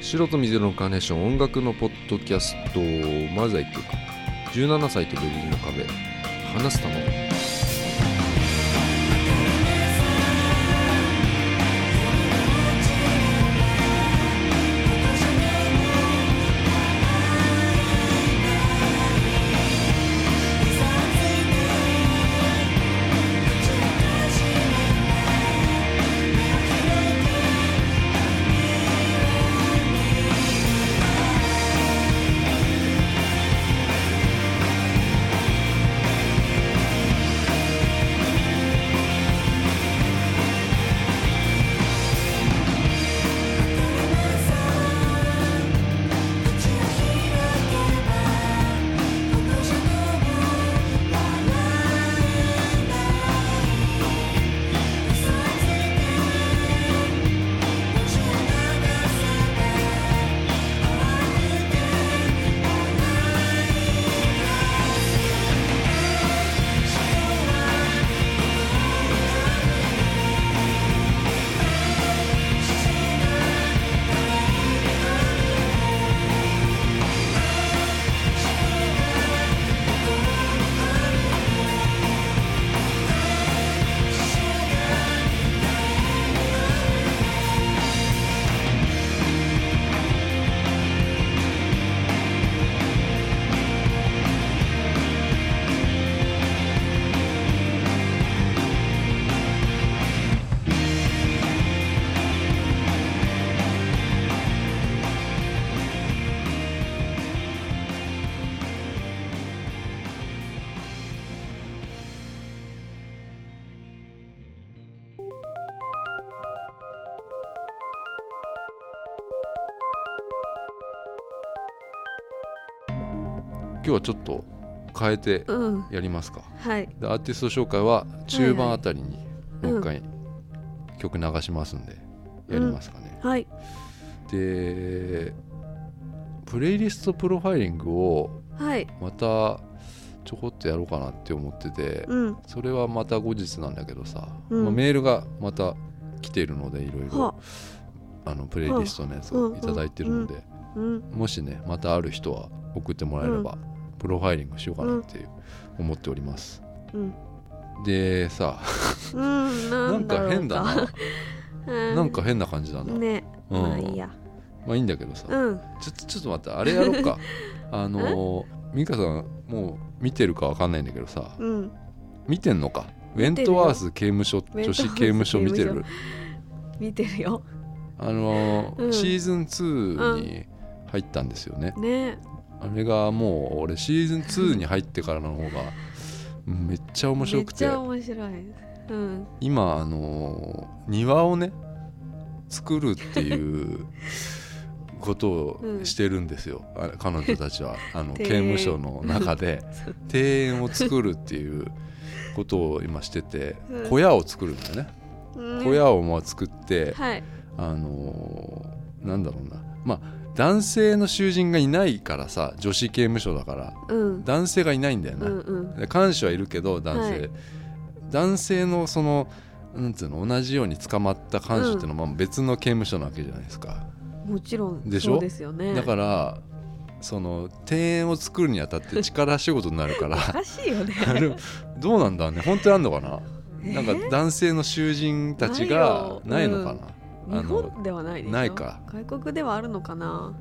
白と水のカーネーション音楽のポッドキャストまずは1曲17歳とベルリンの壁話す卵今日はちょっと変えてうん。やりますか、はい。でアーティスト紹介は中盤あたりにはいもう一回曲流しますんでやりますかね、はい。でプレイリストプロファイリングをはい。またちょこっとやろうかなって思っててうん。それはまた後日なんだけどさ、うん。まあメールがまた来ているのでいろいろはあ。のプレイリストのやつをいただいてるので、うん。もしねまたある人は送ってもらえれば、プロファイリングしようかなっていう思っております。うん。でさうんななんか変だな。うなんか変な感じだ。な、ね。うん。まあいいや。まあいいんだけどさ、うん。ちょちょっと待ってあれやろうか。あの美香さんもう見てるかわかんないんだけどさ。うん。見てんのか？ウェントワース刑務所女子刑務所見てる？見てるよ。あのーうん。シーズン2に入ったんですよね、ねあれがもう俺シーズン2に入ってからの方がめっちゃ面白くて。めっちゃ面白い。うん。今あのー庭をね作るっていうことをしてるんですよ、あ彼女たちは。あの 刑務所の中で。庭園を作るっていうことを今しててうん。小屋を作るんだよね。うん。小屋をまあ作ってはい。あのーなんだろうな。まあ男性の囚人がいないからさ女子刑務所だからうん。男性がいないんだよね、うんうん。で看守はいるけど男性、はい。男性のそのなんつうの同じように捕まった看守っていうのはまあ別の刑務所なわけじゃないですか、もちろんでしょ？そうですよね。だからその庭園を作るにあたって力仕事になるから。おかしいよね。どうなんだね。本当にあんのかな、えなんか男性の囚人たちがないいのかな、あ日の本ではないでしょ？ないか。外国ではあるのかな？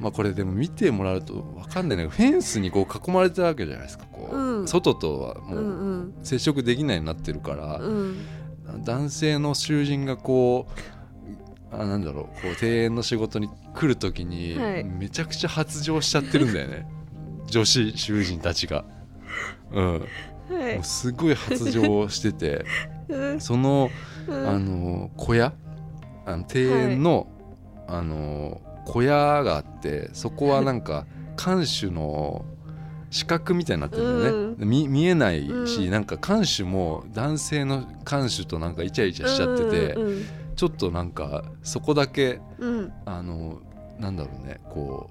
まあこれでも見てもらうと分かんないね。フェンスにこう囲まれてるわけじゃないですかこう、うん。外とはうもう接触できないようになってるから、うん。男性の囚人がこうあなんだろうこう庭園の仕事に来る時に、はい。めちゃくちゃ発情しちゃってるんだよね。女子囚人たちが。うん、はい。もうすごい発情してて。うん。そのうん。あの小屋？あの庭園の、あの小屋があってそこはなんか 看守の四角みたいになってるんだよね、う見見えないし、うん。なんか看守も男性の看守となんかイチャイチャしちゃってて、うんちょっとなんかそこだけうん。あのなんだろうねこ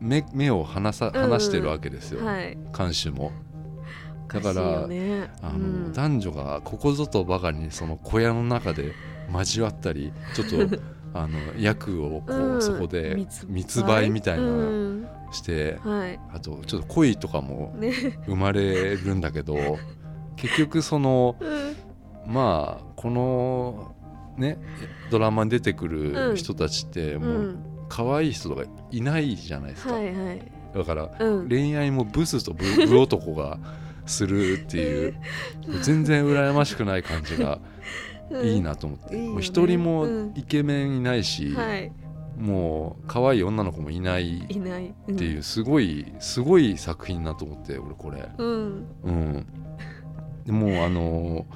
う目目を離さ離してるわけですよ、うんはい。看守も。おかしいよね。あの、うん。男女がここぞとばかりにその小屋の中で交わったりちょっと あの薬をこう、うん。そこで密密売みたいなうのん。して、はい。あとちょっと恋とかもね。生まれるんだけど 結局そのうん。まあこのねドラマに出てくうん。る人たちってうもうん可愛い人とかいないじゃないですか、はいはい。だからうん。恋愛もブスとブ ブ男がするっていう全然羨ましくない感じがうんいいなと思って。いいよね。人もうん。イケメンいないし、はい。もう可愛い女の子もいないっていうすごいすごい作品だと思って俺これ。うん。うん。でもうあの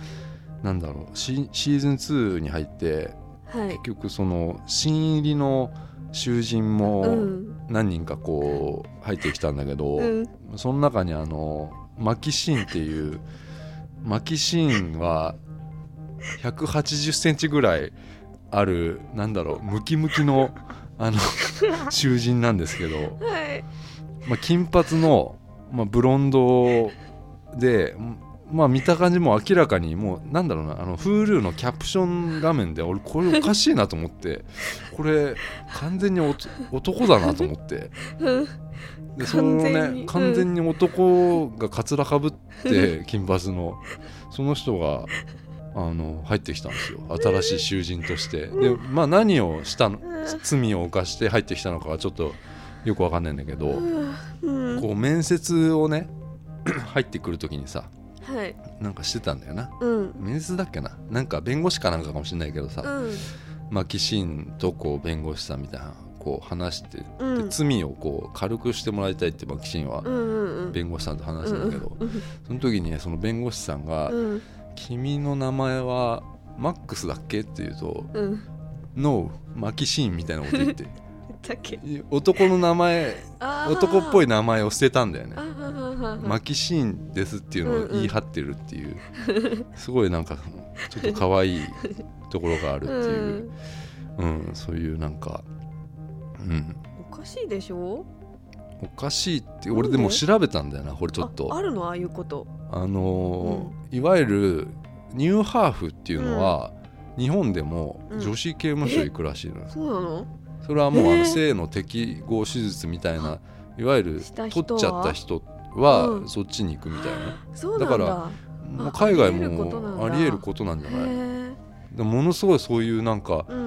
なんだろうシシーズン2に入ってはい。結局その新入りの囚人うもん。何人かこう入ってきたんだけど、うん。その中にあのマキシーンっていうマキシーンは180センチぐらいあるなんだろうムキムキのあの 囚人なんですけど、はい。まあ、金髪の、まあ、ブロンドで、まあ、見た感じも明らかにもうなんだろうなあの Hulu のキャプション画面で俺これおかしいなと思ってこれ完全に男だなと思って。うん。でそのね完全に男がかつらかぶって金髪の。その人があの入ってきたんですよ。新しい囚人として。でまあ何をしたの？罪を犯して入ってきたのかはちょっとよくわかんないんだけどうん。こう面接をね 入ってくる時にさはい。なんかしてたんだよな。うん。面接だっけな？なんか弁護士かなんかかもしれないけどさ、うん。まあ、キシンとこう弁護士さんみたいなこう話して、でうん。罪をこう軽くしてもらいたいってマキシンは弁護士さんと話したんだけど、うん。その時にねその弁護士さんがうん「君の名前はマックスだっけ?」って言うとうん「ノーマキシーン」みたいなこと言って。だっけ？男の名前あー。男っぽい名前を捨てたんだよね。あ。ーはーはーはーマキシーンですっていうのを言い張ってるっていう、すごいなんかちょっと可愛い ところがあるっていう、うん。そういうなんか、うん、おかしいでしょ？おかしいってなんで？俺でも調べたんだよなこれちょっと。ああるの？ああいうこと。あのーいわゆるニューハーフっていうのは、日本でもうん。女子刑務所行くらしいのよ、そうなの？それはもうあの性の適合手術みたいないわゆる取っちゃった人はうん。そっちに行くみたいな、そうなんだ。だからもう海外もありえることなんじゃないものすごいそういうなんかうん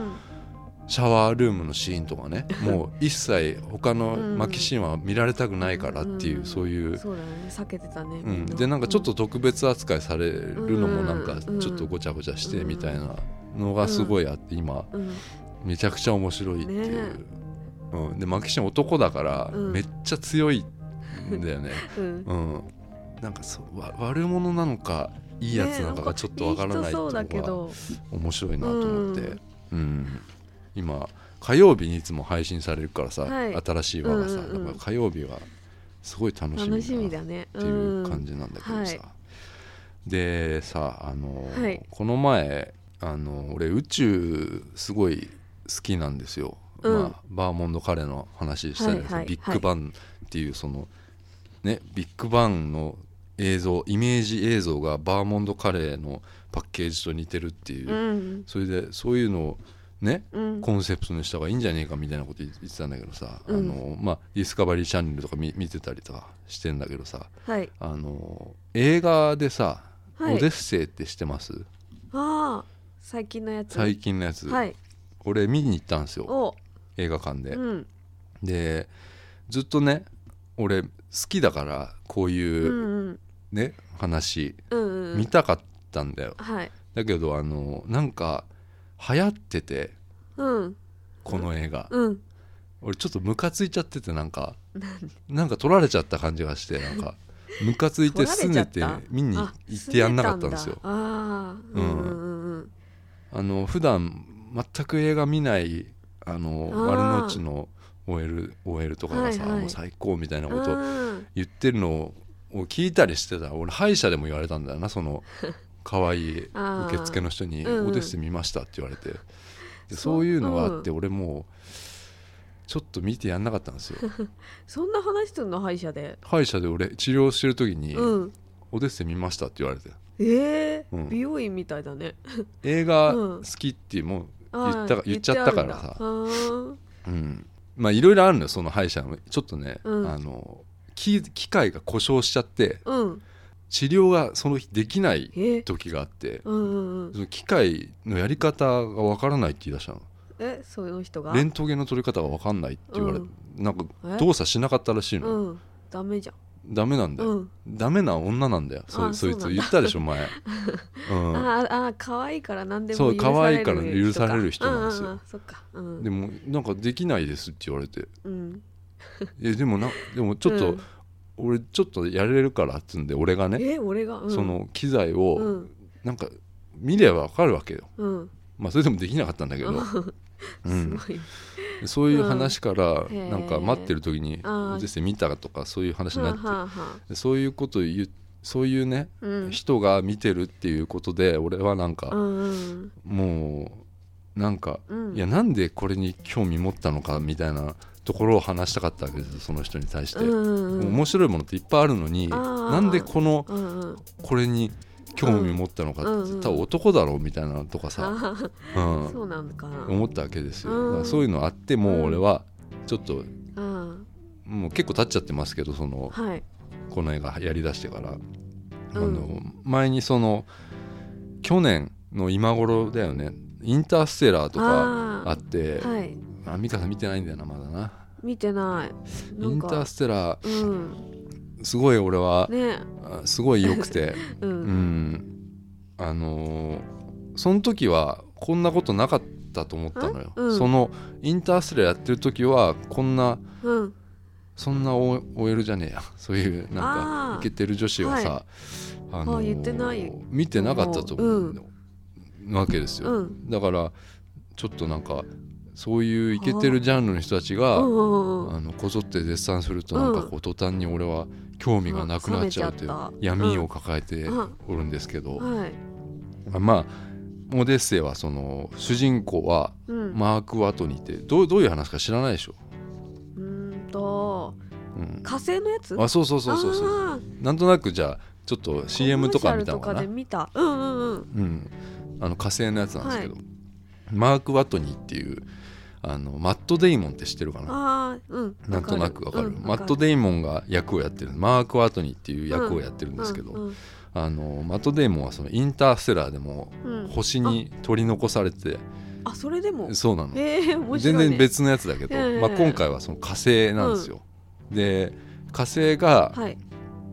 シャワールームのシーンとかね もう一切他のうんマキシーンは見られたくないからっていう、うん。そういう。そうだね。避けてたねうん、でなんかちょっと特別扱いされるのもなんかうんちょっとごちゃごちゃしてみたいなのがすごいあって今うん。めちゃくちゃ面白いっていう、ね。うん、でマキシン男だからうん。めっちゃ強いんだよね、うん。うん、なんかそうわ悪者なのかいいやつなのかがちょっとわからないっていい人そうだけいうのがど。面白いなと思って、うん今火曜日にいつも配信されるからさ、はい。新しい輪がさ、うんうんうん。だから火曜日はすごい楽しみ楽しみだだねっていう感じなんだけどさ、うんはい。でさあの、はい。この前あの俺宇宙すごい好きなんですよ、うん。まあ、バーモンド彼の話したんですけど、はいはい。ビッグバンっていうそのねビッグバンの映像イメージ映像がバーモンドカレーのパッケージと似てるっていう、うん。それでそういうのをねうん。コンセプトにした方がいいんじゃねえかみたいなこと言ってたんだけどさ、うん。あのまあ、ディスカバリーチャンネルとか見見てたりとかしてんだけどさはい。あの映画でさ「はい。オデッセイ」って知ってます？ああ最近のやつ。最近のやつ、はい。俺見に行ったんですよ。お。映画館で、うん。でずっとね俺好きだからこうういうん。ね、話うんうん。見たかったんだよ、はい。だけどあのなんか流行っててうん。この映画、うん。俺ちょっとムカついちゃっててなんか。なんか取られちゃった感じがしてなんか。ムカついてすねて見に行ってやんなかったんですよ。あの普段全く映画見ないあの丸の内の OL, OL とかがさ、はいはい。もう最高みたいなうんことうん。言ってるのを聞いたりしてた。俺歯医者でも言われたんだよなその 可愛い受付の人に「うんうんオデッセイ見ました」って言われて。うそういうのがあって俺もうちょっと見てやんなかったんですよ。そんな話すんの？歯医者で。歯医者で俺治療してる時にうん「オデッセイ見ました」って言われて。ええうん。美容院みたいだね映画うん好きっていうもうあ言ったー言っちゃったからさ。ううん、まあいろいろあるのよその歯医者の。ちょっとね、うん。あの機機械が故障しちゃってーんうん治療がその日できないえ？時があってうんうんうん。その機械のやり方がわからないって言い出したの。え？その人が？レントゲンの取り方がわかんないって言われて、なんかえ？動作しなかったらしいの、うん。ダメじゃん。ダメなんだよ、うん。ダメな女なんだよ。そあそいつ言ったでしょ前、うん、あーあー可愛いから何でもそう許される可愛いから許される人なんですよ。うううそっか。うん。でもなんかできないですって言われて。うん。えでもなでもちょっと、うん俺ちょっとやれるからっつんで俺がね、え俺が？うん。その機材うをん。なんか見ればわかるわけよ。うん。まあそれでもできなかったんだけど、うすん、ごい。そういう話からなんか待ってる時に先生見たとかそういう話になってそういうこと言うそういうね、うん。人が見てるっていうことで俺はなんか、うんうん。もうなんか、うん。いやなんでこれに興味持ったのかみたいなところを話したかったわけですよその人に対して、うんうんうん。面白いものっていっぱいあるのになんでこのうんうん。これに興味持ったのかって、うんうん多分男だろうみたいなのとかさ、うん、そうなんかな思ったわけですよ、うん。そういうのあってもう俺はちょっとうん。もう結構経っちゃってますけどそのはい。この映画やりだしてから、あうん。の前にその去年の今頃だよね。インターステラーとかああってーはいあ美香さん見てないんだよなまだな。見てない。インターステラー。うん。すごい俺は、ね。あすごい良くて。う うん。んあのーその時はこんなことなかったと思ったのよ、うん。そのインターステラーやってる時はこんなうん。そんな OL じゃねえや。そういうなんかイケてる女子はさ、あのーあ言ってない。見てなかったと思う、わけですよ、うん。だからちょっとなんかそういうイケてるジャンルの人たちが、あ。のこぞって絶賛するとなんかこう途端に俺は興味がなくなっちゃうという闇を抱えてうん。おるんですけど、はい。まあオデッセイはその主人公はうん。マーク・ワトニーってどうどういう話か知らないでしょ、うーんとうん、火星のやつ？あそうそうそうそうそう。あなんとなくじゃあちょっとー CM とか見たのかな？うんうんうん。うん、あの火星のやつなんですけど、マーク・ワトニーっていうあのマット・デイモンって知ってるかな？うん。なんとなくわかる、うんマット・デイモンが役をやってる。マーク・ワトニーっていう役をやってるんですけど、うんあのマット・デイモンはそのインターステラーでもうん。星に取り残されて、あそれでも？そうなの、ええ面白全然別のやつだけど、ええまあ、今回はその火星なんですよ、で火星がはい。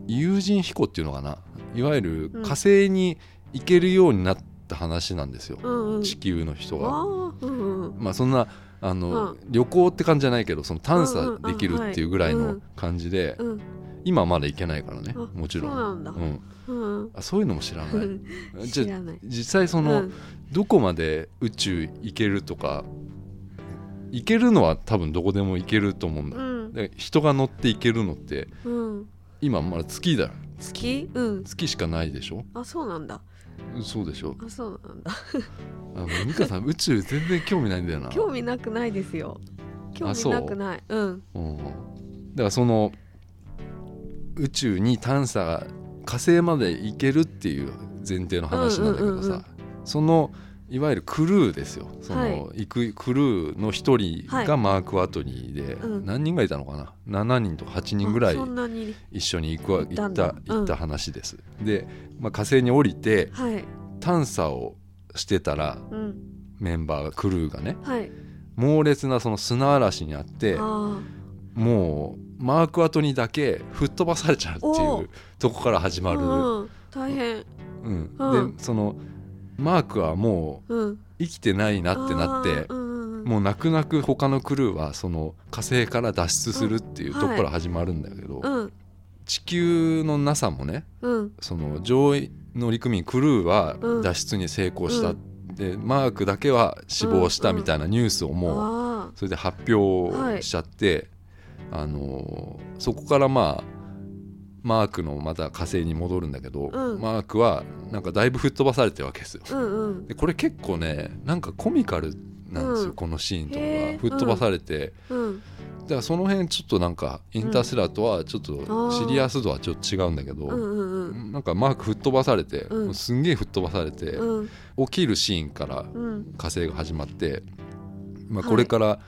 有人飛行っていうのかな？いわゆるうん。火星に行けるようになった話なんですよ、うんうん。地球の人が。うんうん。まあそんなあの、うん。旅行って感じじゃないけどその探査できるっていうぐらいのうんうん。感じで、うん。今はまだ行けないからねあもちろん。あそういうのも知らない。じゃあ知らない。実際その、うん。どこまで宇宙行けるとか行けるのは多分どこでも行けると思うんだ、うん。で人が乗って行けるのってうん。今まだ月だよ。月？うん。月しかないでしょ？あそうなんだそうでしょ。あそうなんだ。あの美香さん 宇宙全然興味ないんだよな。興味なくないですよ。興味なくない。うんうん、だからその宇宙に探査が火星まで行けるっていう前提の話なんだけどさ、うんうんうんうん。そのいわゆるクルーですよ。その、はい行くクルーの一人はい。がマーク・ワトニーで、うん。何人がいたのかな？7人とか8人ぐらい一緒に行く行った行った話です。で、まあ、火星に降りてはい。探査をしてたらうん。メンバーがクルーがねはい。猛烈なその砂嵐にあってあもうマーク・ワトニーだけ吹っ飛ばされちゃうっておいうとこから始あまる、うん。大変。うん。うん。でそのマークはもううん。生きてないなってなってもう泣く泣く他のクルーはその火星から脱出するっていうとこから始まるんだけど、うん。地球の NASA もねうん。その上位乗組クルーはうん。脱出に成功した、うでマークだけは死亡したみたいなニュースをもうあそれで発表しちゃって、あのーそこからまあマークのまた火星に戻るんだけど、うん。マークはなんかだいぶ吹っ飛ばされてるわけですよ。ーうんうん。でこれ結構ねなんかコミカルなんですよ、うん。このシーンとかが吹っ飛ばされて、うん。だからその辺ちょっとなんかインターステラーとはちょっとシリアス度はちょっと違うんだけど、うんうんうん。なんかマーク吹っ飛ばされて、すんげえ吹っ飛ばされて、うん。起きるシーンからうん。火星が始まって、まあ、はい。これから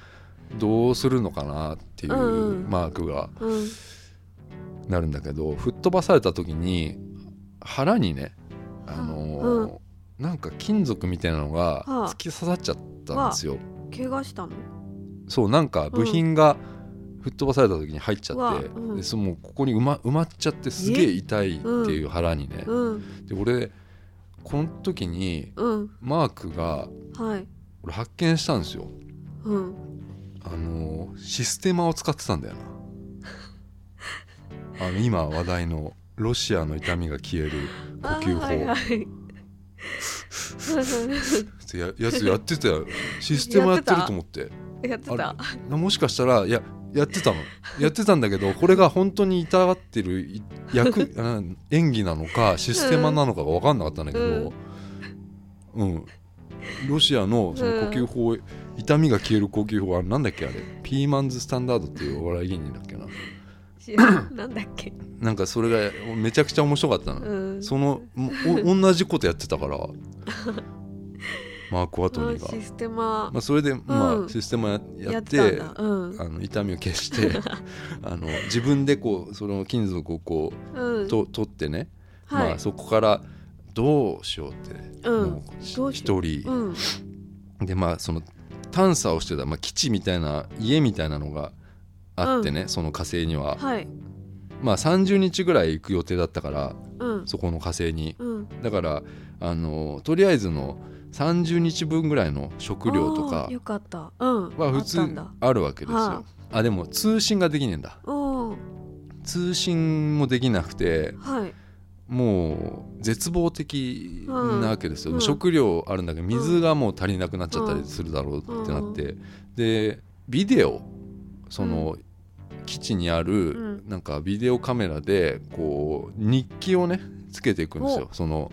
どうするのかなっていうマークがうんなるんだけど吹っ飛ばされた時に腹にね、あのーなんか金属みたいなのがはあ。突き刺さっちゃったんですよ。怪我したの？そうなんか部品が吹っ飛ばされた時に入っちゃって、うん。でそのここに埋ま埋まっちゃってすげえ痛いっていう腹にね、うん。で俺この時にうん。マークがはい。俺発見したんですよ。うん。あのシステマを使ってたんだよなあの今話題のロシアの痛みが消える呼吸法、あはいはい。ややつやってたよ。システマやってると思って。やってた？なもしかしたらいややってたの。やってたんだけどこれが本当に痛がってるい役 あ演技なのかシステマなのかが分かんなかったんだけど、うん。ロシアのその呼吸法、痛みが消える呼吸法はなんだっけあれ？ピーマンズスタンダードっていうお笑い芸人だっけななんだっけ。なんかそれがめちゃくちゃ面白かったの、うん。そのもお同じことやってたから。マーク・ワトニーが、システマ。まあ、それで、まあ、うんシステムやってうん。あの痛みを消して あの自分でこうその金属をこううん。と取ってね、はい。まあ、そこからどうしようって、うん。もう。一人、うん。でまあその探査をしてた、まあ、基地みたいな家みたいなのがあってね、その火星には、はい。まあ30日ぐらい行く予定だったからうん。そこの火星に。うん。だからあのとりあえずの30日分ぐらいの食料とかあーよかった。うん。は普通あるわけですよ。はあでも通信ができねえんだ。うん通信もできなくてはい。もう絶望的なわけですよ、うん。食料あるんだけど水がもう足りなくなっちゃったりするだろうってなって、でビデオその、基地にあるうん。なんかビデオカメラでこう日記をねつけていくんですよ。その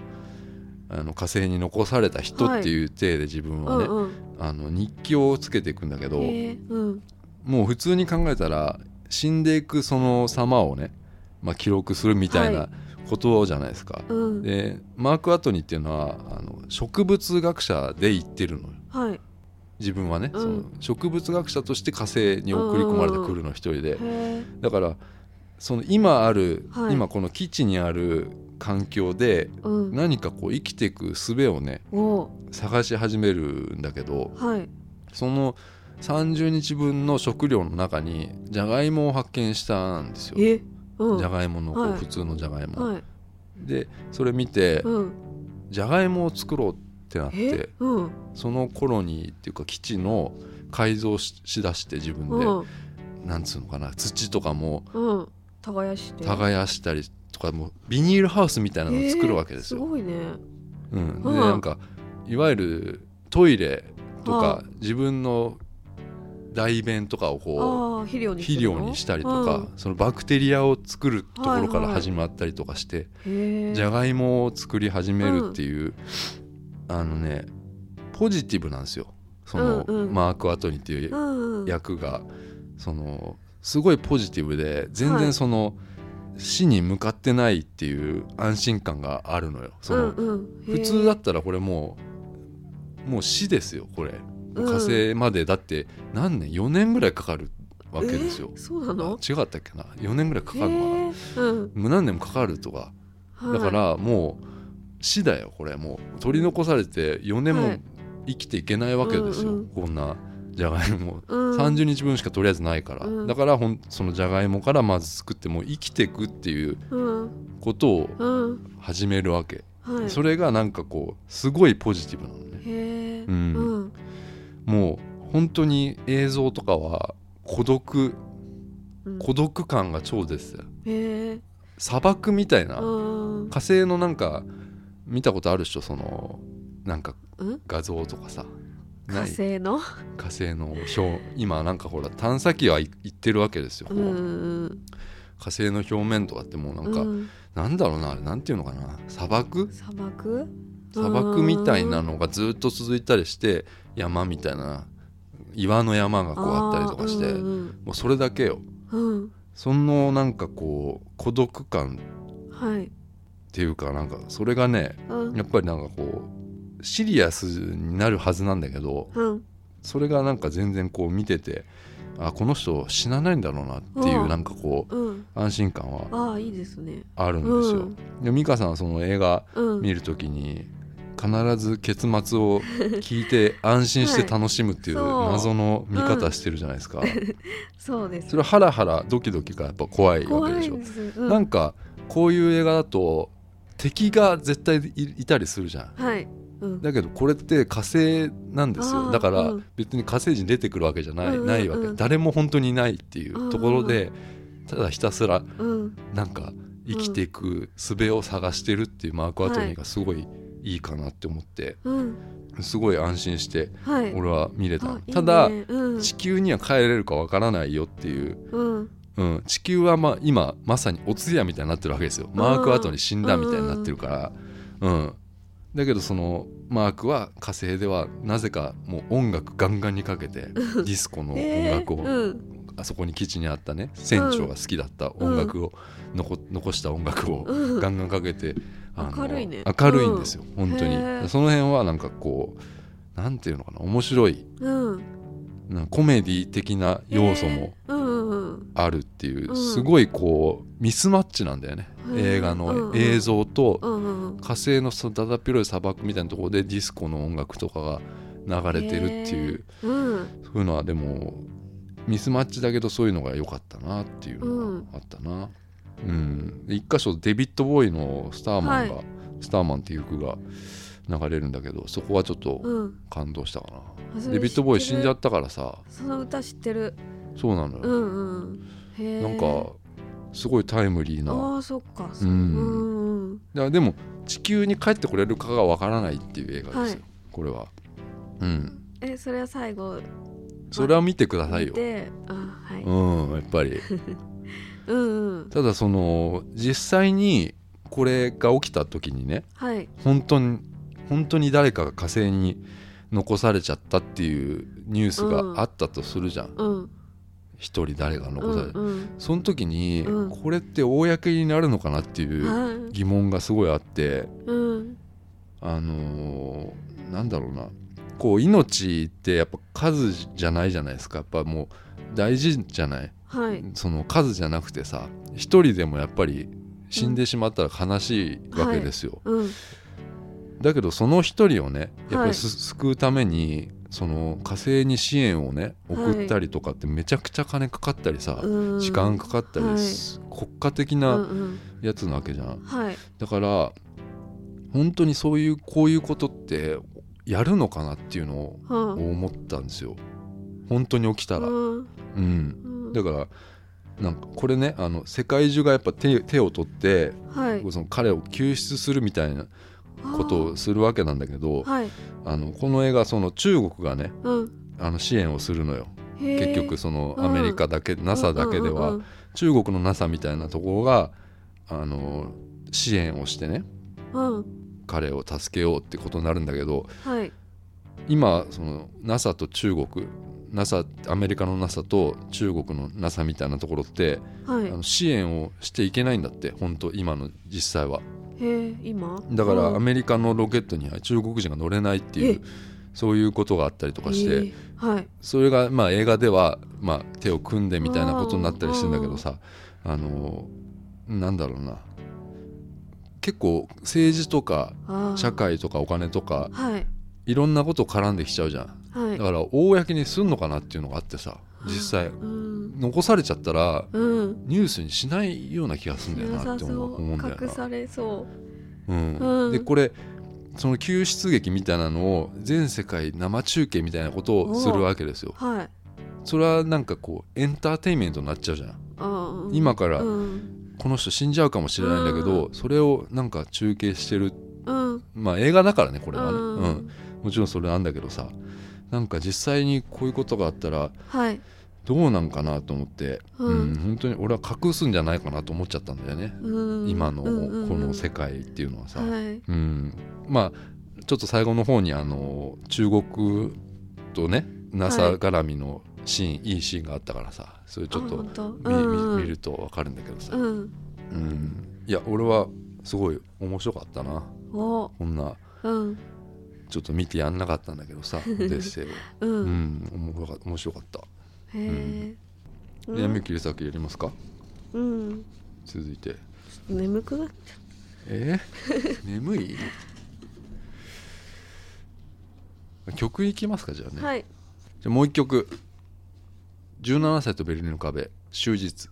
あの火星に残された人っていう体で自分はね、うんうん。あの日記をつけていくんだけど、へーうん。もう普通に考えたら死んでいくその様をね、まあ、記録するみたいはなことじゃないですか。うん。でマーク・アトニーっていうのはあの植物学者で言ってるのよ。はい自分はね、うん。その植物学者として火星に送り込まれたクルーの一人で、だからその今ある、はい。今この基地にある環境でうん。何かこう生きていく術をねお。探し始めるんだけどはい。その30日分の食料の中にじゃがいもを発見したんですよ。じゃがいものはい。普通のじゃがいも、はい。でそれ見てうん。じゃがいもを作ろうってなっえてうん。そのコロニーっていうか基地の改造ししだして自分で、うん。なんつうのかな土とかもうん。耕して。耕したりとかもうビニールハウスみたいなのを作るわけですよ。えーすごいね。うん、でうん。なんかいわゆるトイレとはか自分の代弁とかをこう肥料にしたりとか、そのバクテリアを作るところから始まったりとかして、うんへえじゃがいもを作り始めるっていう、あのねポジティブなんですよ。その、うんうん。マーク・アトニーっていううんうん。役が。そのすごいポジティブで全はい。然その、死に向かってないっていう安心感があるのよ。そのうんうん。普通だったらこれもうもう死ですよこれ。うん。火星までだって何年？4年ぐらいかかるわけですよ。え、ーそうなの？あ違ったっけな？4年ぐらいかかるのかな、へえうん。何年もかかるとか。はい。だからもう死だよこれもう。取り残されて4年もはい。生きていけないわけですよ、うんうん。こんなじゃがいも、うん。30日分しかとりあえずないから、うん。だからほんそのじゃがいもからまず作ってもう生きていくっていううん。ことをうん。始めるわけ、はい。それがなんかこうすごいポジティブなのね。うん。うん。もう本当に映像とかは孤独うん。孤独感が超ですよ。砂漠みたいな、うん。火星のなんか見たことあるでしょそのなんかうん？画像とかさ。火星の？火星の表今なんかほら探査機は行ってるわけですよ、火星の表面とかってもうなんか、うん。なんだろうなあれなんていうのかな。砂漠？砂漠？砂漠みたいなのがずっと続いたりして山みたいな岩の山がこうあったりとかして、うんもうそれだけよ。うん。そのなんかこう孤独感うんはいっていうかなんかそれがねうん。やっぱりなんかこうシリアスになるはずなんだけどうん。それがなんか全然こう見ててあこの人死なないんだろうなっていううん。なんかこううん。安心感はああいいですね。あるんですよ。うん。で美香さんはその映画うん。見るときに必ず結末を聞いて 安心して楽しむっていうはい謎の見方してるじゃないですか。そうです。それはハラハラドキドキがやっぱ怖いわ怖けでしょ。いです、うん、なんかこういう映画だと敵が絶対いいたりするじゃん。はい、うん、だけどこれって火星なんですよ。だからうん。別に火星人出てくるわけじゃない,、うんうんうん。ないわけ。誰も本当にいないっていうところでただひたすらうん。なんか生きていく術を探してるっていうマーク・アトニーがすごいいいかなって思ってうん。すごい安心してはい。俺は見れた、あいいね。ただうん。地球には帰れるかわからないよっていう、うんうん、地球はまあ今まさにお通夜みたいになってるわけですよ。マーク・アトニー死んだみたいになってるから。うん。だけどそのマークは火星ではなぜかもう音楽ガンガンにかけてディスコの 音楽を、えーうん。あそこに基地にあったね船長が好きだった音楽を、残残した音楽をうん。ガンガンかけて、あの明るいね。明るいんですよ、本当に。その辺はなんかこうなんていうのかな面白いうん。コメディ的な要素もうんあるっていう、うん。すごいこうミスマッチなんだよね、映画のうん。うん映像と、うん。うんうん火星のだだっ広い砂漠みたいなところでディスコの音楽とかが流れてるっていう、うん。そういうのはでもミスマッチだけどそういうのが良かったなっていうのがあったな。うん、で一箇所デビッド・ボーイの「スターマンが」はスターマン」っていう曲が流れるんだけどそこはちょっとうん。感動したかな、あそれデビッド・ボーイ死んじゃったからさ。その歌知ってるそうなのよ、うんうん。なんかすごいタイムリーな。ああそっかそう。うん。うんでも地球に帰ってこれるかがわからないっていう映画ですよ、はい。これは。うん。えそれは最後それは見てくださいよ、はい。うんやっぱり。うんうん。ただその実際にこれが起きた時にねはい。本当に本当に誰かが火星に残されちゃったっていうニュースがあったとするじゃん。うん一、人誰が残される、うんうん。その時に、うん。これって公になるのかなっていうはい。疑問がすごいあってうん。あのーなんだろうな。こう命ってやっぱ数じゃないじゃないですか。やっぱもう大事じゃない。はい。その数じゃなくてさ一人でもやっぱり死んでしまったら悲しいわけですよ、うん。だけどその一人をねやっぱはい。救うためにその火星に支援をね送ったりとかってめちゃくちゃ金かかったりさ、うん。時間かかったり、はい。国家的うんなうん。やつなわけじゃん、はい。だから本当にそういうこういうことってやるのかなっていうのをは思ったんですよ。本当に起きたら、うん。うん、うん。だからなんかこれねあの世界中がやっぱ手手を取ってはい。その彼を救出するみたいなことをするわけなんだけどはい。あのこの映画その中国がねうん。あの支援をするのよ。結局そのうん。アメリカだけ、NASA だけでは、うんうん。中国の NASA みたいなところがあの支援をしてねうんうん。彼を助けようってことになるんだけどはい。今その NASA と中国 NASA アメリカの NASA と中国の NASA みたいなところって、はい。あの支援をしていけないんだって本当今の実際はへえ今？だからうん。アメリカのロケットには中国人が乗れないっていうえそういうことがあったりとかして、はい。それがまあ映画ではまあ手を組んでみたいなことになったりしてんだけどさあのなんだろうな。結構政治とか社会とかお金とかはい。いろんなこと絡んできちゃうじゃん。はい。だから公にすんのかなっていうのがあってさ実際。うん。残されちゃったらうん。ニュースにしないような気がするんだよなって思うんだよな。隠されそう。うん。うん。でこれその救出劇みたいなのを全世界生中継みたいなことをするわけですよ。はい。それはなんかこうエンターテインメントになっちゃうじゃん。今からうん。この人死んじゃうかもしれないんだけど、それをなんか中継してる。うん。まあ映画だからねこれはね、ううんん。もちろんそれなんだけどさなんか実際にこういうことがあったらはい。どうなんかなと思って、ううんん本当に俺は隠すんじゃないかなと思っちゃったんだよね、うん。今のこうんうんうん。の世界っていうのはさ、はい。うん、まあちょっと最後の方にあの中国とね NASA 絡みのシーン、い、いシーンがあったからさそれちょっと見,ると分かるんだけどさ、うん。うん。いや俺はすごい面白かったな。お。こんな。うんちょっと見てやんなかったんだけどさ オデッセイを。ううん。ん面白かった、へえで闇切り裂きやりますか？うん。続いて。眠くなっえ？ー 眠い？曲いきますかじゃあね、はい。じゃあもう一曲。17歳とベルリンの壁。終日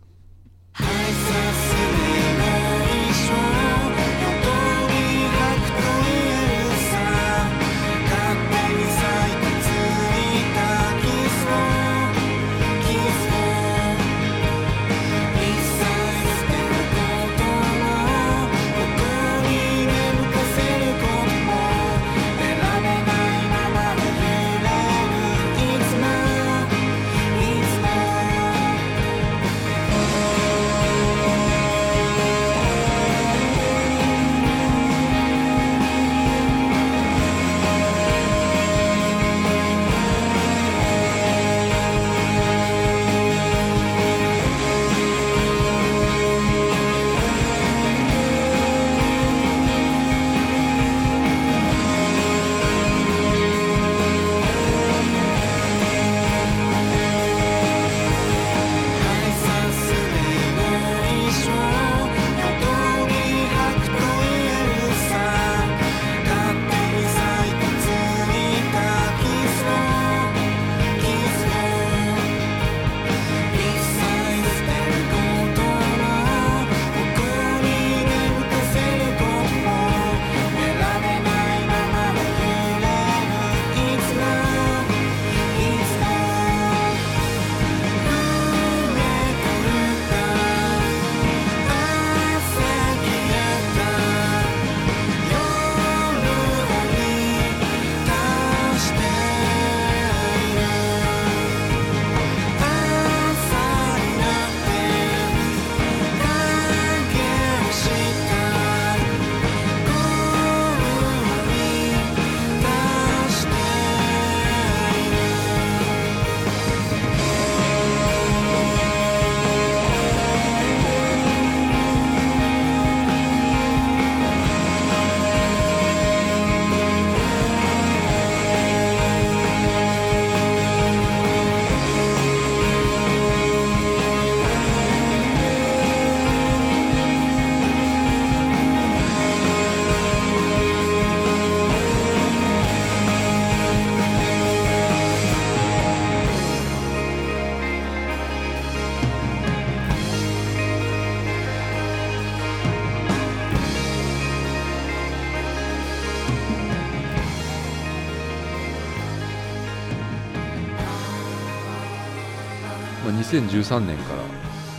2013年から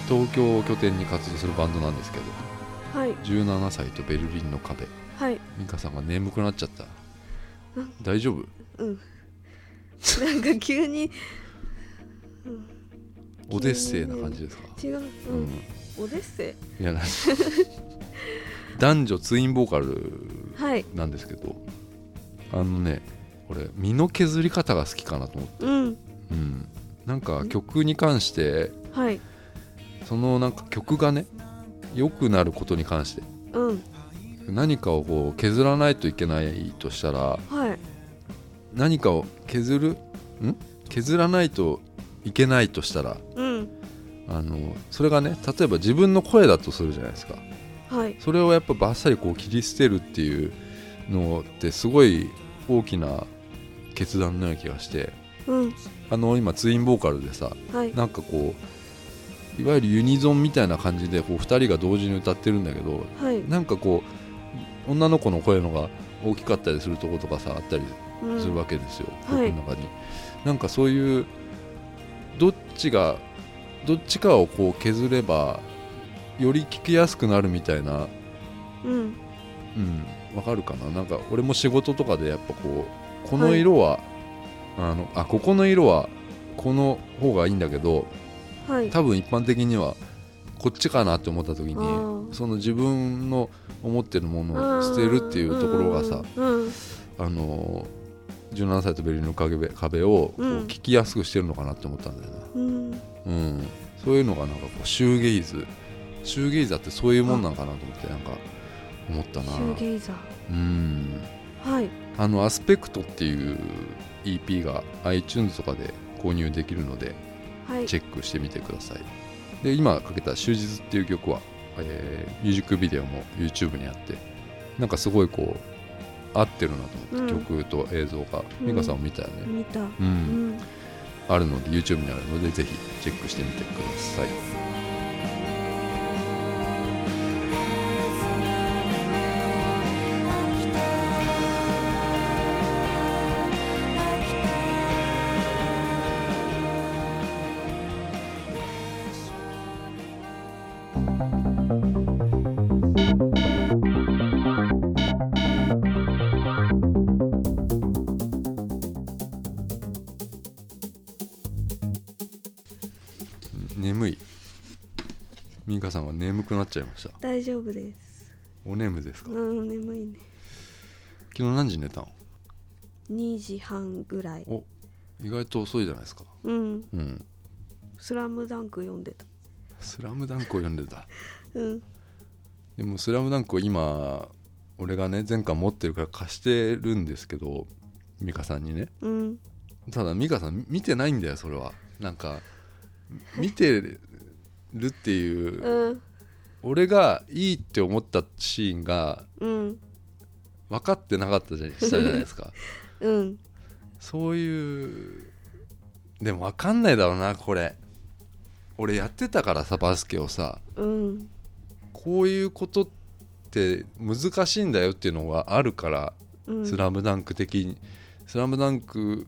東京を拠点に活動するバンドなんですけどはい。17歳とベルリンの壁。はい。美香さんが眠くなっちゃった。うん。大丈夫？うん。なんか急に。オデッセイな感じですか、違う、ううん。ん、オデッセいやな男女ツインボーカルイはいなんですけどあのね俺身の削り方が好きかなと思って、うん。うん、なんか曲に関してはい。そのなんか曲がね良くなることに関して。うん。何かをこう削らないといけないとしたらはい。何かを削る？ん？削らないといけないとしたらうん。あのそれがね例えば自分の声だとするじゃないですか。はい。それをやっぱバッサリこう切り捨てるっていうのってすごい大きな決断のような気がして。うんあの今ツインボーカルでさはい。なんかこういわゆるユニゾンみたいな感じでこう2人が同時に歌ってるんだけどはい。なんかこう女の子の声のが大きかったりするとことかさあったりうん。するわけですよ、はい。曲の中に。なんかそういうどっちがどっちかをこう削ればより聞きやすくなるみたいなうん。うんわかるかな？なんか俺も仕事とかでやっぱこうこの色は、あのあここの色はこの方がいいんだけどはい。多分一般的にはこっちかなって思った時にその自分の思ってるものを捨てるっていうところがさうんうん。あの17歳とベルリンの壁壁を聞きやすくしてるのかなって思ったんだよな、うん。うん、そういうのがなんかこうシューゲイズ。シューゲイザーってそういうもんなのかなと思ってなんか思ったな。シューゲイザうん。ーはい。あのアスペクトっていう EP が iTunes とかで購入できるのではい。チェックしてみてください。で今かけた「終日」っていう曲は、えーミュージックビデオも YouTube にあってなんかすごいこう合ってるなと思って、うん。曲と映像が。うん。美香さんも見たよね、見た。うん。うん。あるので YouTube にあるのでぜひチェックしてみてくださいした。大丈夫です。お眠ですか？うん眠いね。昨日何時に寝たの？2時半ぐらい。お意外と遅いじゃないですか。うん。うん「スラムダンク読んでた「スラムダンクを読んでた？うん。でも「スラムダンクを今俺がね前回持ってるから貸してるんですけど美香さんにね。うん。ただ美香さん見てないんだよそれは。なんか 見てるっていううん俺がいいって思ったシーンがうん。分かってなかったじゃしたじゃないですか。うん。そういうでも分かんないだろうなこれ。俺やってたからさバスケをさ。うん。こういうことって難しいんだよっていうのがあるからうん。スラムダンク的に「スラムダンク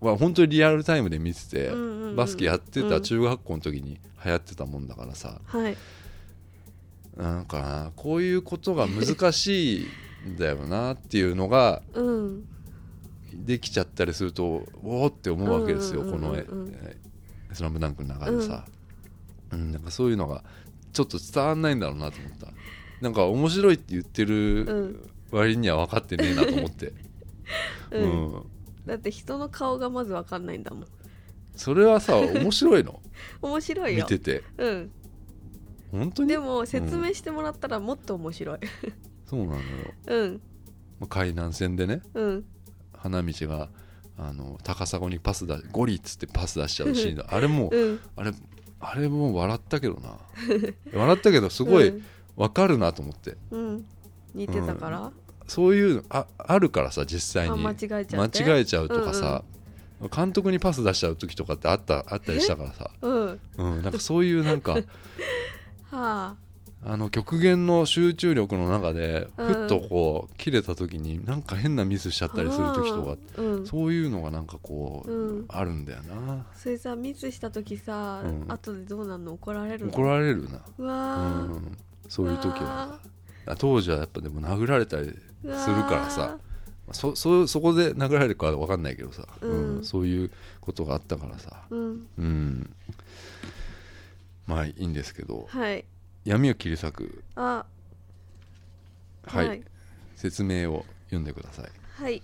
は本当にリアルタイムで見てて、うんうんうんバスケやってうんた中学校の時に流行ってたもんだからさ、はいなんかなこういうことが難しいんだよなっていうのがうんできちゃったりするとおおって思うわけですよ、このえ「スラムダンクの中でさ、うん。なんかそういうのがちょっと伝わんないんだろうなと思った。なんか面白いって言ってうるん。割には分かってねえなと思って、う うん。んだって人の顔がまずわかんないんだもん。それはさ面白いの？面白いよ。見てて。うん本当に？でも説明してもらったらもっと面白い。そうなのよ。うん。まあ海南線でねうん。花道があの高砂にパスだゴリっつってパス出しちゃうシーンだ。あれもううん。あれあれもう笑ったけどな。笑ったけどすごいわかるなと思って。うん、うん似てたから、そういうのああるからさ実際に。あ間違えちゃって？間違えちゃうとかさ、監督にパス出しちゃう時とかってあったあったりしたからさ、うん。うん、なんかそういうなんか はああの極限の集中力の中でうん。ふっとこう切れた時になんか変なミスしちゃったりする時とかうん。そういうのがなんかこう、うん。あるんだよな。それさミスした時さ、うん。後でどうなんの？怒られるの？怒られるな、うわー、うん、そういう時は。当時はやっぱでも殴られたりするからさ。そそそこで殴られるかは分かんないけどさ、うん。そういうことがあったからさ。うん。うんまあいいんですけどはい。闇を切り裂く。あ。はい、はい。説明を読んでください。はい。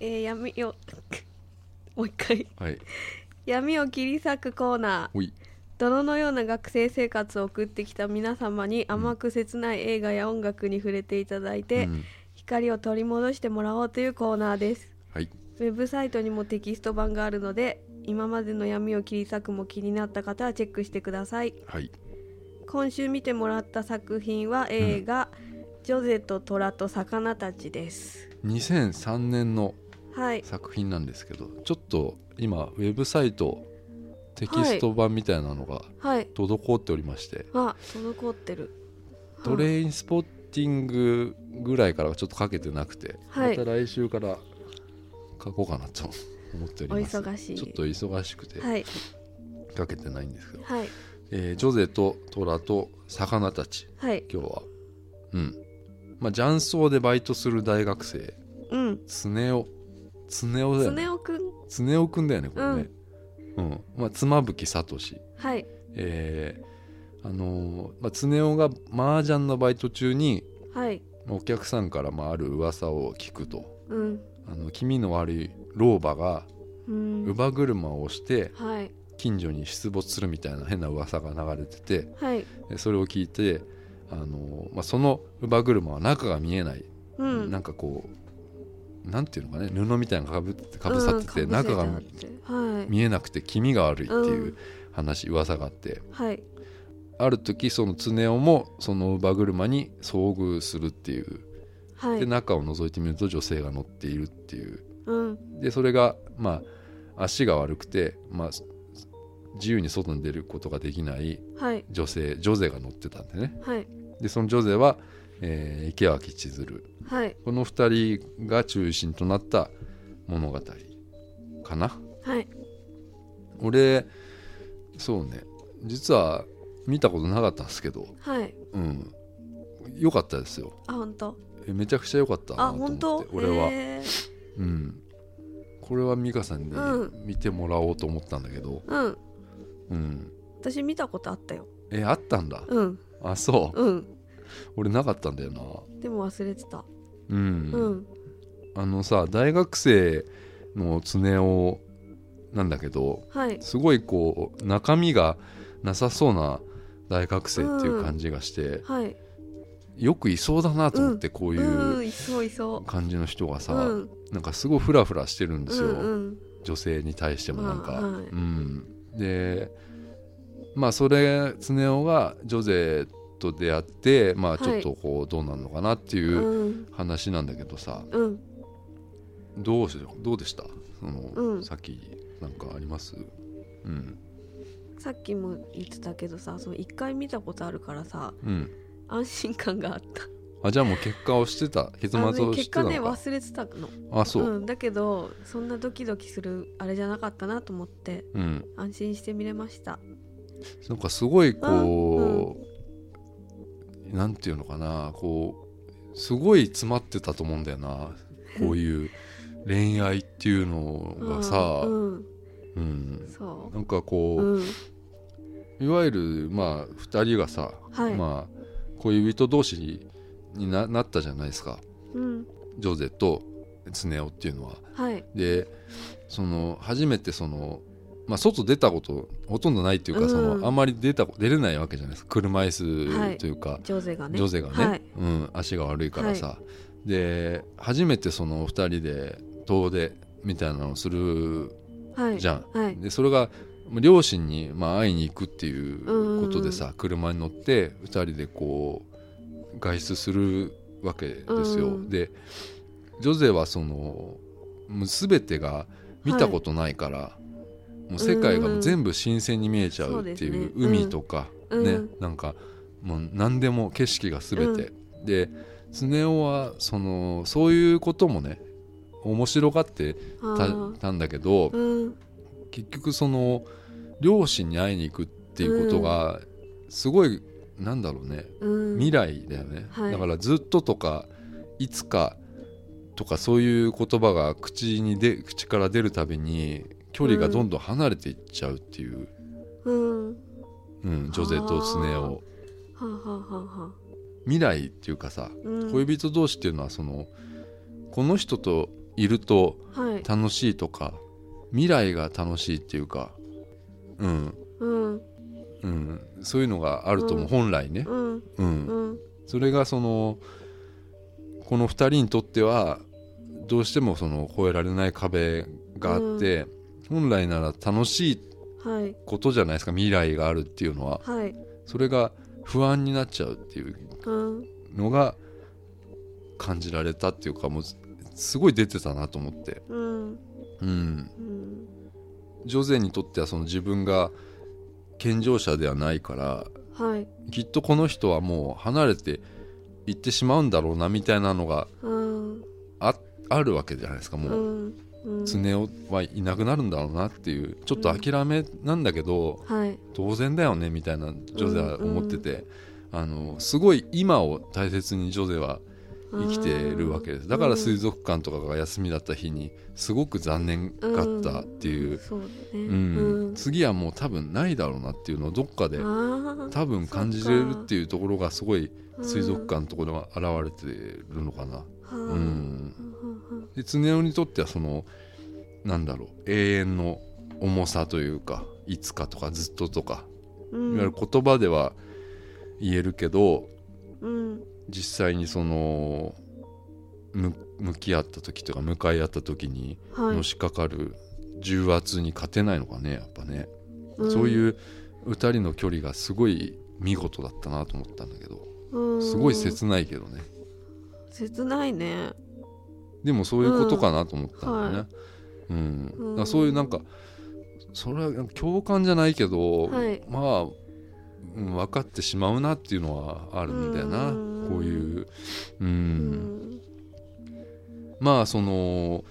えー、闇を もう一回。はい。闇を切り裂くコーナー。泥のような学生生活を送ってきた皆様に甘く切ない映画や音楽に触れていただいて、うん。光を取り戻してもらおうというコーナーです。はい。ウェブサイトにもテキスト版があるので今までの闇を切り裂くも気になった方はチェックしてください。はい。今週見てもらった作品は映画、ジョゼと虎と魚たちです。2003年のはい。作品なんですけどちょっと今ウェブサイトテキスト版みたいなのがはい。滞っておりまして、あ滞ってる。トレインスポッティングぐらいからちょっとかけてなくて、はい。また来週から書こうかなと思っております。お忙しい。ちょっと忙しくてはい。かけてないんですけど、はい。えージョゼとトラと魚たち。はい。今日は。うん。まあ雀荘でバイトする大学生。うん。常雄。常雄だよね。常雄くん。常雄くんだよねこれね。うん、まあ妻夫木聡。はい。えーあのーまあ、常雄が麻雀のバイト中にはい。お客さんからまあある噂を聞くと。うんあの気味の悪い老婆がうん。乳母車をしてはい。近所に出没するみたいな変な噂が流れててはい。でそれを聞いてあの、まあ、その乳母車は中が見えない、うん。なんかこうなんていうのかね布みたいなのかぶってかぶさってて、うん中が見えなくて気味が悪いっていううん。話、噂があって。はい。ある時その常雄もその乳母車に遭遇するっていうはい。で中を覗いてみると女性が乗っているっていう。うん。でそれがまあ足が悪くて、まあ、自由に外に出ることができないはい。女性ジョゼが乗ってたんでね。はい。でそのジョゼは、えー池脇千鶴。はい。この2人が中心となった物語かな。はい。俺そうね。実は見たことなかったんですけど。はい。うん。良かったですよ。あ本当？えめちゃくちゃ良かったなあと思って本当？俺は、うん。これは美香さんにうん。見てもらおうと思ったんだけど、うん。うん、私見たことあったよ。えあったんだ？うん。あそう。うん。俺なかったんだよな。でも忘れてた。うん、うん。あのさ大学生の常雄なんだけどはい。すごいこう中身がなさそうな大学生っていう感じがして、はいよくいそうだなと思って、こういう感じの人がさ、ううん。なんかすごいフラフラしてるんですよ、女性に対してもなんか、うん、でまあそれ常雄がジョゼと出会ってまあちょっとこうどうなるのかなっていううん。話なんだけどさ、うん。どうしどうでした？その、うん。さっきなんかあります？うん。さっきも言ってたけどさその一回見たことあるからさうん安心感があった。あじゃあもう結果をしてた？結末あを知っのね結果てたのか？ね忘れてたの。あそう、うん、だけどそんなドキドキするあれじゃなかったなと思ってうん、安心して見れました。なんかすごいこう、なんていうのかな？こうすごい詰まってたと思うんだよな。こういう恋愛っていうのがさ、うんうん。なんかこう、う、うん、いわゆるまあ2人がさ、はい、まあ恋人同士にななったじゃないですか。うん。ジョゼと常雄っていうのは。はい。でその初めてその、まあ、外出たことほとんどないっていうか、うん。そのあんまり出た出れないわけじゃないですか。車はい椅子というか、ジョゼがね。ジョゼがね、はい。うん、足が悪いからさ、で初めてその2人で遠出みたいなのをするはい。じゃん。はい。でそれがまあ両親にまあ会いに行くっていうことでさ、車に乗って2人でこう外出するわけですよ。うん。でジョゼはそのもう全てが見たことないから、もう世界がもう全部新鮮に見えちゃうっていう海とか、うん。ねなんかもう何でも景色が全て、で常雄はそのそういうこともね面白がってたんだけど、うん。結局その両親に会いに行くっていうことがすごい、なんだろうねうん。未来だよね、はい。だからずっととかいつかとかそういう言葉が口にで口から出るたびに距離がどんどん離れていっちゃうっていう、うん。はうん、ジョゼとスネ夫あはあはあはあ。未来っていうかさうん。恋人同士っていうのはそのこの人といるとはい。楽しいとか未来が楽しいっていうかうん。うん。うん。そういうのがあると思う、うん。本来ね、うん。うん。うん。それがそのこの2人にとってはどうしてもその越えられない壁があって、本来なら楽しいはい。ことじゃないですか未来があるっていうのは。はい。それが不安になっちゃうっていううん。のが感じられたっていうかもうすごい出てたなと思って、うん。うん、うんジョゼにとってはその自分が健常者ではないからはい。きっとこの人はもう離れていってしまうんだろうなみたいなのがうん。ああるわけじゃないですかもう、うん。うん。常雄はいなくなるんだろうなっていうちょっと諦めなんだけど、はい。当然だよねみたいなジョゼは思ってて、あのすごい今を大切にジョゼは生きてるわけです。だから水族館とかが休みだった日にすごく残念がったっていう、次はもう多分ないだろうなっていうのをどっかで多分感じれるっていうところがすごいうん水族館のところが現れてるのかな。はあうん。で常雄にとってはそのなんだろう永遠の重さというかいつかとかずっととか。うん。いわゆる言葉では言えるけどうん実際にそのむ向き合った時とか向かい合った時にはい。のしかかる重圧に勝てないのかねやっぱね、うん。そういう2人の距離がすごい見事だったなと思ったんだけどうん。すごい切ないけどね。切ないね。でもそういうことかなと思ったんだよね、うん。うん。だからそういうなんかそれは共感じゃないけど、はい。まあ、うん分かってしまうなっていうのはあるんだよな、うん。こういう、うん。うんまあその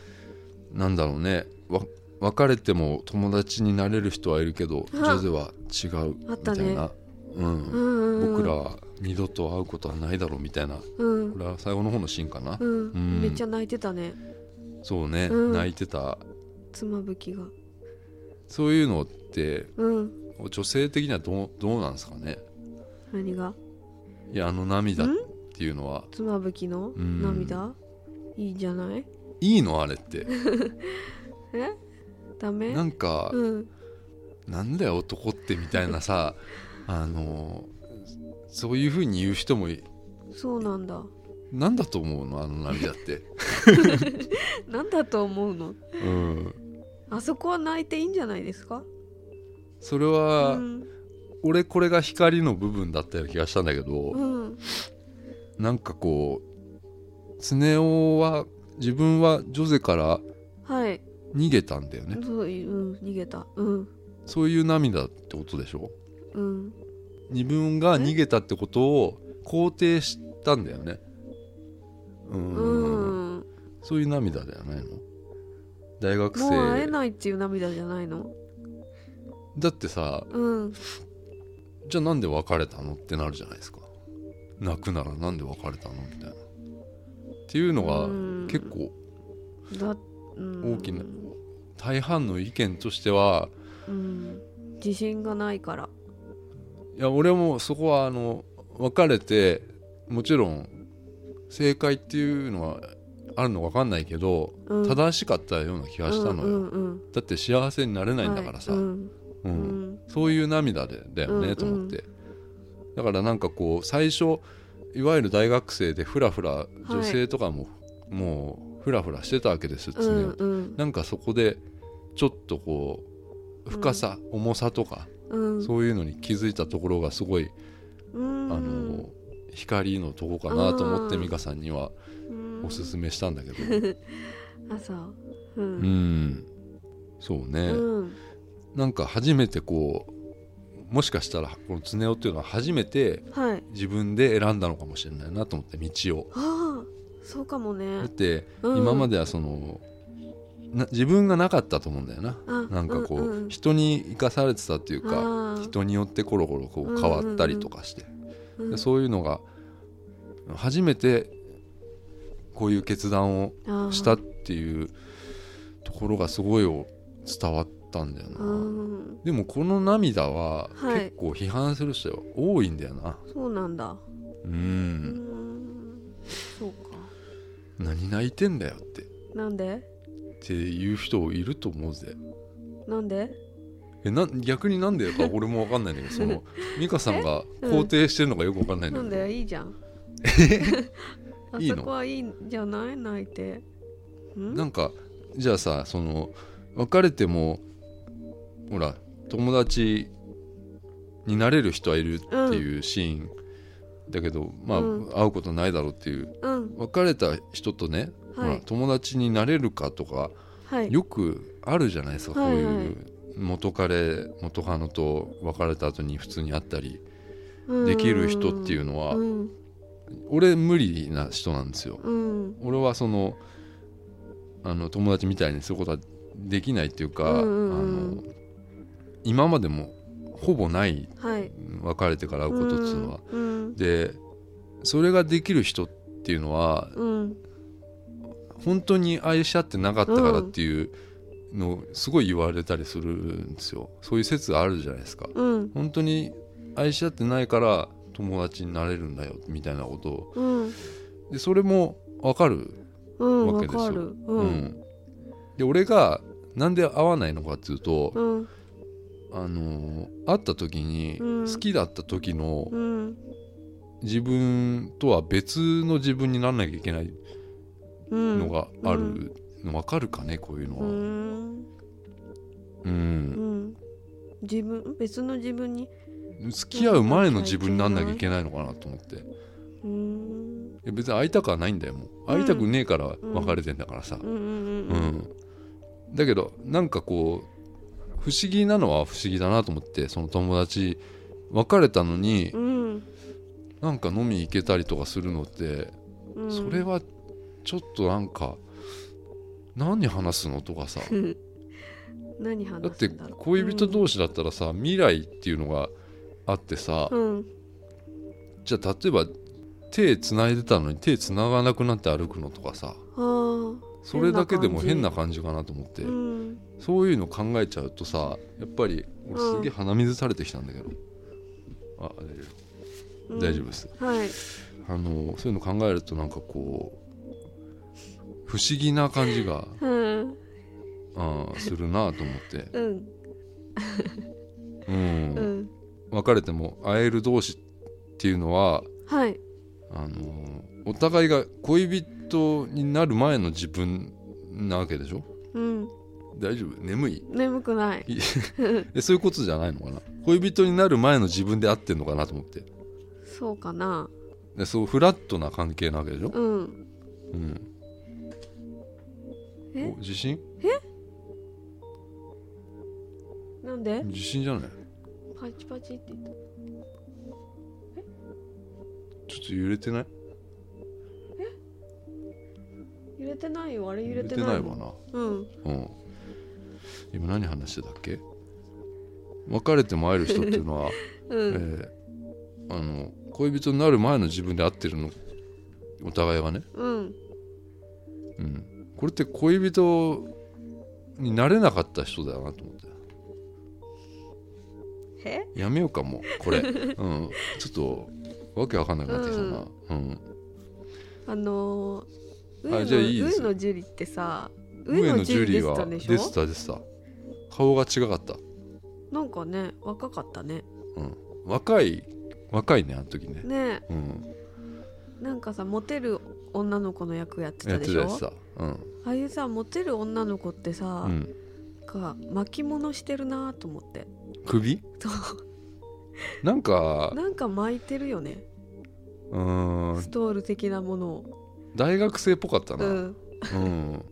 なんだろうね。わ別れても友達になれる人はいるけどジあョゼは違うみたいな、うん。うん。僕らは二度と会うことはないだろうみたいな。うん。これは最後の方のシーンかな、めっちゃ泣いてたね。そうね、うん。泣いてた。妻夫木が。そういうのってうん女性的にはどうどうなんですかね。何が？いやあの涙っていうのは。妻夫木の？うん。涙？いいじゃない？いいの？あれって。え？ダメ？なんか、うん。なんだよ男ってみたいなさ あのそういうふうに言う人もいそうなんだ。なんだと思うの？あの涙って。なんだと思うの？うん。あそこは泣いていいんじゃないですか？それは、うん。俺これが光の部分だったような気がしたんだけど、うん。なんかこう常雄は自分はジョゼからはい。逃げたんだよね。そういううん逃げた。うん。そういう涙ってことでしょ？うん。自分が逃げたってことを肯定したんだよね。うん。うん。そういう涙じゃないの大学もう会え生ないっていう涙じゃないの？だってさうん。じゃあなんで別れたのってなるじゃないですか。泣くならなんで別れたのみたいな。っていうのがうん。結構大きな大半の意見としてはうん。自信がないから。いや俺もそこはあの別れてもちろん正解っていうのはあるのか分かんないけど、うん。正しかったような気がしたのよ、うんうん。だって幸せになれないんだからさ、はいうんうん。うんそういう涙でだよね、うんと思って。だからなんかこう最初いわゆる大学生でフラフラ女性とかも、もうフラフラしてたわけですよ常に、うんうん。なんかそこでちょっとこう深さ、重さとかうん。そういうのに気づいたところがすごい、うん。あの光のとこかなと思ってうん美香さんにはうん。おすすめしたんだけど。あそう。ううんん。そうね、うんなんか初めてこうもしかしたらこの常雄っていうのは初めてはい。自分で選んだのかもしれないなと思って道を。ああそうかもだねってうん。今まではそのな自分がなかったと思うんだよな。あなんかこう、うんうん人に生かされてたっていうか人によってコロコロこう変わったりとかして、うん。でそういうのが初めてこういう決断をしたっていうところがすごい伝わったんだよな、うん。でもこの涙ははい。結構批判する人は多いんだよな。そうなんだ。ううん。んそうか。何泣いてんだよって。なんで？っていう人いると思うぜ。なんで？えな逆になんでか 俺も分かんないんだけどその美香さんがうん。肯定してるのかよく分かんないんだなんけど、で？いいじゃん。あ いいの？そこはいいんじゃない？泣いて。ん？なんかじゃあさその別れてもほら友達になれる人はいるっていうシーン、だけどまあ、うん。会うことないだろうっていう。うん。別れた人とね、ほらはい友達になれるかとかはい。よくあるじゃないですか、はいこういう元彼元カノと別れた後に普通に会ったりできる人っていうのは、うん。俺無理な人なんですよ。うん。俺はそのあの友達みたいにすることはできないっていうか、あの今までもほぼないはい。別れてから会うことっていうのは。うんでそれができる人っていうのはうん。本当に愛し合ってなかったからっていうのをすごい言われたりするんですよ。そういう説あるじゃないですか。うん。本当に愛し合ってないから友達になれるんだよみたいなことを。うん。でそれもわかるうんわわけですよ。ううん。ん。で俺がなんで合わないのかっていうと、うんあのー会った時に、うん。好きだった時のうん。自分とは別の自分にならなきゃいけないうん。のがある。の分かるかねこういうのうは。ん。うん。うん。自分別の自分に付き合う前の自分になんなきゃいけないのかなと思って。いうん。や別に会いたくはないんだよもう。会いたくねえから別れてんだからさ、うん。だけどなんかこう不思議なのは不思議だなと思ってその友達別れたのにうん。なんか飲み行けたりとかするのってうん。それはちょっとなんか何話すのとかさ。う ん何話だってすんだろう。恋人同士だったらさ未来っていうのがあってさうん。じゃあ例えば手つないでたのに手つながなくなって歩くのとかさ。あそれだけでも変変なな感じかなと思って。あうんそういうの考えちゃうとさやっぱり俺すげえ鼻水されてきたんだけど、あ大丈夫。うん。大丈夫です、はい。あのそういうの考えるとなんかこう不思議な感じがうん。あーするなと思って、うん。うん。うん。別れても会える同士っていうのははい。あのお互いが恋人になる前の自分なわけでしょ？うん大丈夫？眠い？眠くない。い えそういうことじゃないのかな？恋人になる前の自分で会ってんのかなと思って。そうかな。でそうフラットな関係なわけでしょ、うん。うん、え？お自信？なんで？自信じゃない？パチパチって言った。ちょっと揺れてない？揺れてないよ。あれ揺揺れてないもん。れてないわな。うん。うん今何話してたっけ？別れても会える人っていうのは、うん。えーあの恋人になる前の自分で会ってるのお互いがね、うん。うん、これって恋人になれなかった人だよなと思って。え？やめようかもうこれ、うん、ちょっとわけわかんなくなってきたな、うん。あのー、あ上野樹里ってさ上野樹里出てはたんでしょ？出てた出てた顔が違かった、なんかね若かったね。うん、若い若いねあの時ね、ね。うん、なんかさモテる女の子の役やってやたでしたょ？やってたうん、ああいうさモテる女の子ってさ、うん、か巻物してるなと思って。首？そう。なんかなんか巻いてるよね。うーん。ストール的なものを。大学生っぽかったな、ううんん。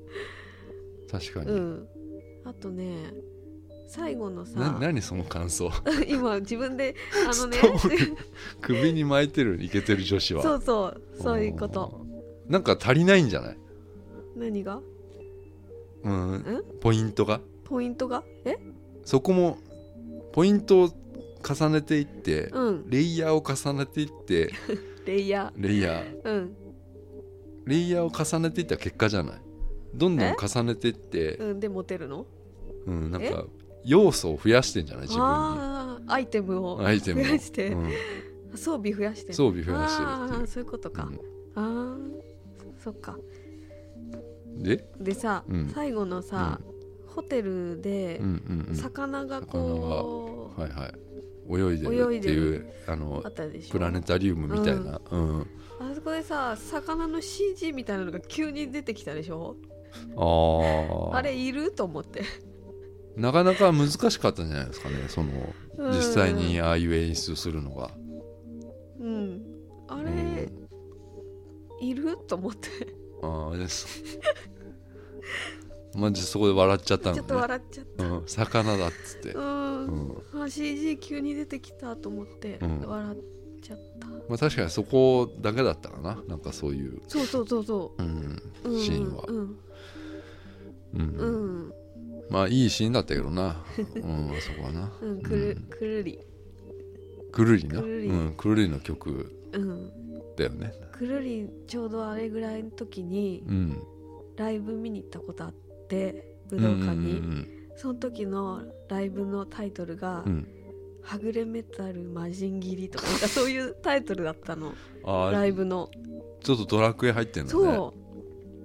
確かに、うん。あとね最後のなさ何その感想？今自分であのね 首に巻いてるイケてる女子は。そうそうそういうこと。なんか足りないんじゃない？何が？うん。ポイントが？ポイントが？え？そこもポイントを重ねていって、うん。レイヤーを重ねていってレイヤレイヤー。ーうん。レイヤーを重ねていった結果じゃない？どんどん重ねていって、うん。でモテるの？うん、なんか要素を増やしてんじゃない？自分に。アイテムをアイテムを。増やして、うん。装備増やして。装備増やしてるってそういうことか、うん。ああそっか。で、でさ、うん。最後のさ、ホテルで魚がこう、はいはい。泳いでるっていうあのプラネタリウムみたいな、うん。あそこでさ魚の CG みたいなのが急に出てきたでしょ？あああれいる？と思ってなかなか難しかったんじゃないですかねそのうん。実際にああいう演出するのが、うん。あうれ、ん、いる？と思って。ああです。マジそこで笑っちゃったのね。ちょっと笑っちゃった。うん、魚だっつって、うん、うん。あ CG 急に出てきたと思ってうん。笑っちゃった、まあ、確かにそこだけだったかな。なんかそういう、そうそうそうそう。ん。う、うん、シーンは、うん。うん。うんまあいいシーンだったけどな、うん、あそこはな、うんくるくるり。くるりな？うん、くるりの曲うん。だよね。くるりちょうどあれぐらいの時にうん。ライブ見に行ったことあって武道館に、うんその時のライブのタイトルがうん。うん「はぐれメタル魔人斬り」とかなんかそういうタイトルだったの。ライブの。ちょっとドラクエ入ってんだね。そ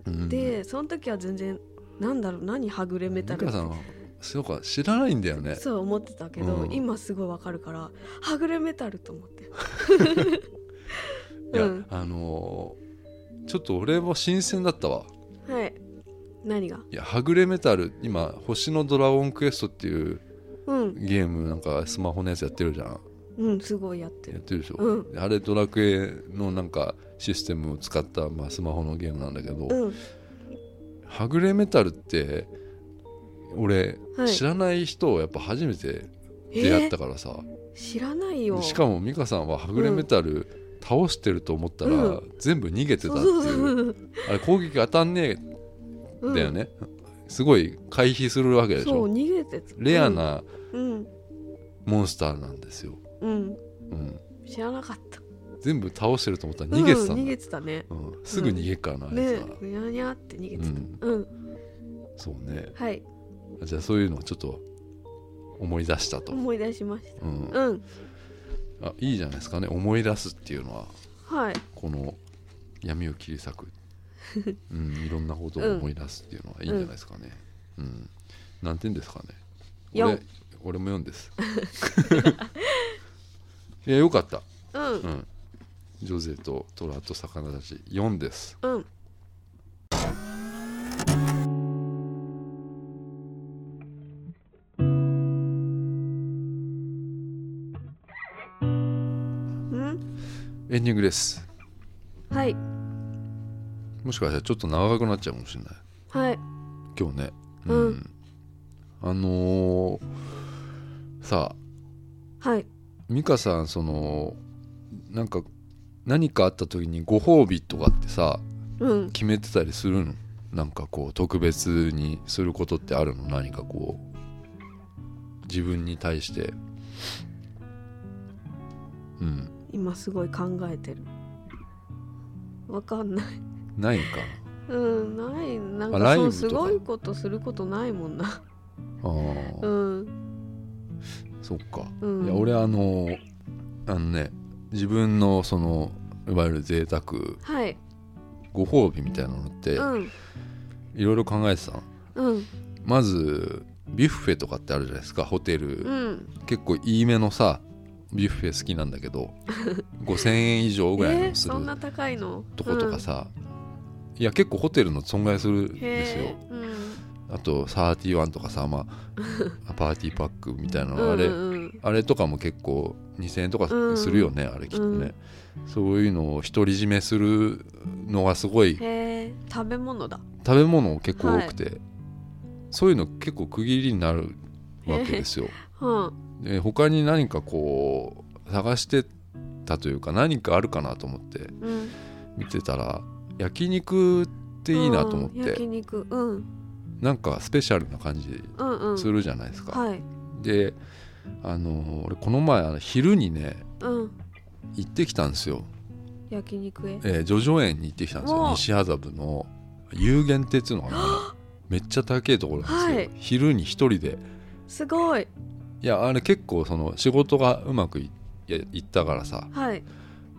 うん。でその時は全然なんだろう何はぐれメタル美香さんはそうか知らないんだよね。そう思ってたけど、うん。今すごいわかるからはぐれメタルと思って。いや、うん。あのーちょっと俺も新鮮だったわ。はい。何が？いやはぐれメタル今「星のドラゴンクエスト」っていううん。ゲームなんかスマホのやつやってるじゃん。うんすごいやってる。やってるでしょ、うん。あれドラクエのなんかシステムを使った、まあ、スマホのゲームなんだけど、うんはぐれメタルって俺、はい。知らない人をやっぱ初めて出会ったからさ、知らないよ。しかも美香さんははぐれメタル倒してると思ったら、うん。全部逃げてたっていう。あれ攻撃当たんねえうんだよね、すごい回避するわけでしそうょ逃げてた。レアなうん。モンスターなんですよ、うん。うん、知らなかった全部倒してると思ったら逃げてたんだ、うん逃げてたね。うん。すぐ逃げっからな、あいねつは、にゃにゃって逃げてた。うん、うん。そうね。はい。じゃあそういうのをちょっと思い出したと、思い出しました。うん、うん。あいいじゃないですかね。思い出すっていうのははい。この闇を切り裂く、うん、いろんなことを思い出すっていうのはいいんじゃないですかね、うん。何点ですかね。四俺俺も4です。いやよかった、うん。うん、ジョゼとトラと魚たち4です。うん。うんエンディングです。はい。もしかしたらちょっと長くなっちゃうかもしれない。はい。今日ね。うん。あのーさあ。はい。美香さんそのなんか何かあった時にご褒美とかってさうん。決めてたりするの？なんかこう特別にすることってあるの？何かこう自分に対して。うん。今すごい考えてる。わかんない。ないんかうんない。なんあか？そうすごいことすることないもんな。ああ、うん。そっか、うん。いや俺あのあのね自分のそのいわゆる贅沢はい。ご褒美みたいなのってうん。いろいろ考えてたの。うん。まずビュッフェとかってあるじゃないですかホテル、うん。結構いいめのさビュッフェ好きなんだけど 5000円以上ぐらいえーのするそんな高いの？とことかさ、いや結構ホテルの損害するんうんですよ。うん。あと31とかさ、まあ、パーティーパックみたいなのあれ、うんうんあれとかも結構2000円とかうん。するよね、あれきっとね、そういうのを独り占めするのがすごい食べ物だ。食べ物結構多くて、そういうの結構区切りになるわけですよ。うん。で他に何かこう探してたというか何かあるかなと思ってうん。見てたら焼肉っていいなと思っうん焼て肉。うん。なんかスペシャルな感じうんうん。するじゃないですか、はい。であの俺この前あの昼にねうん。行ってきたんですよ、焼肉へえー、叙々苑に行ってきたんですよ。お。西麻布の有限亭っていうのかな。めっちゃ高いところなんですよ、はい。昼に一人で。すごい。いやあれ結構その仕事がうまくいいいったからさ。はい。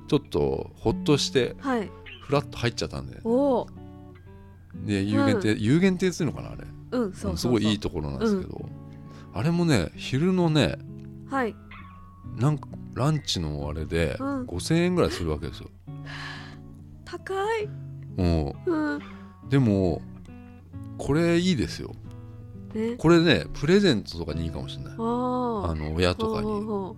ちょっとほっとしてはい。フラッと入っちゃったんでおお。で有限亭、有限亭っていうのかなあれ。うんそうそうそう。すごいいいところなんですけど、あれもね昼のねはい。なんかランチのあれでうん。5000円ぐらいするわけですよ、高い。もうん。うでもこれいいですよ。ねこれねプレゼントとかにいいかもしれない。あああの親とかに。ほうほ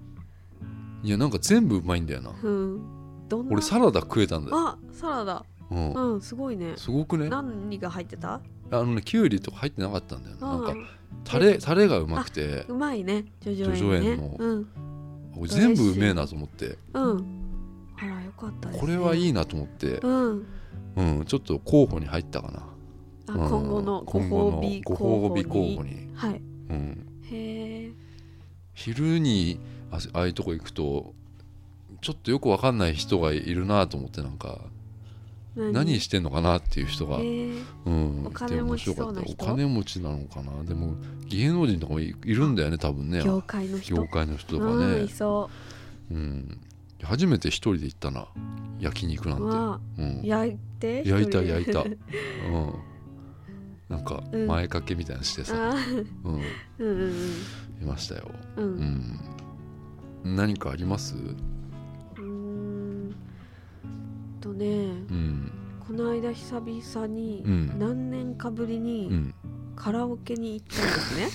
いやなんか全部うまいんだよな。うん。どんな？俺サラダ食えたんだよ、あサラダ。うん、うんすごいね。すごくね。あ何が入ってた？のねきゅうりとか入ってなかったんだよな。なんかうんタレタレがうまくて。うまいね。叙々苑ね。苑の。うん。俺全部うめえなと思って。うん。あらよかったね、これはいいななと思って、うん。うん、ちょっと候補に入ったかな。今後のご今後の褒美ご候補褒美候に補に、はい。うん、へえ昼にあああいうとこ行くとちょっとよくわかんない人がいるなと思ってなんか何？してんのかなっていう人が、へえうん、お金持ちそうな人いて面白かったお金持ちなのかな？でも芸能人とかもいいるんだよね多分ね。業界の人？業界の人とかね、そう。ん、初めて一人で行ったな。焼肉なんわて、うん、焼いて？焼いた焼いた。うん。なんかうん。前掛けみたいなのしてさ、うん、うんうんいましたよ、うん。ううんん、何かあります？とねうん。この間久々にうん。何年かぶりうにん。カラオケに行ったんですね、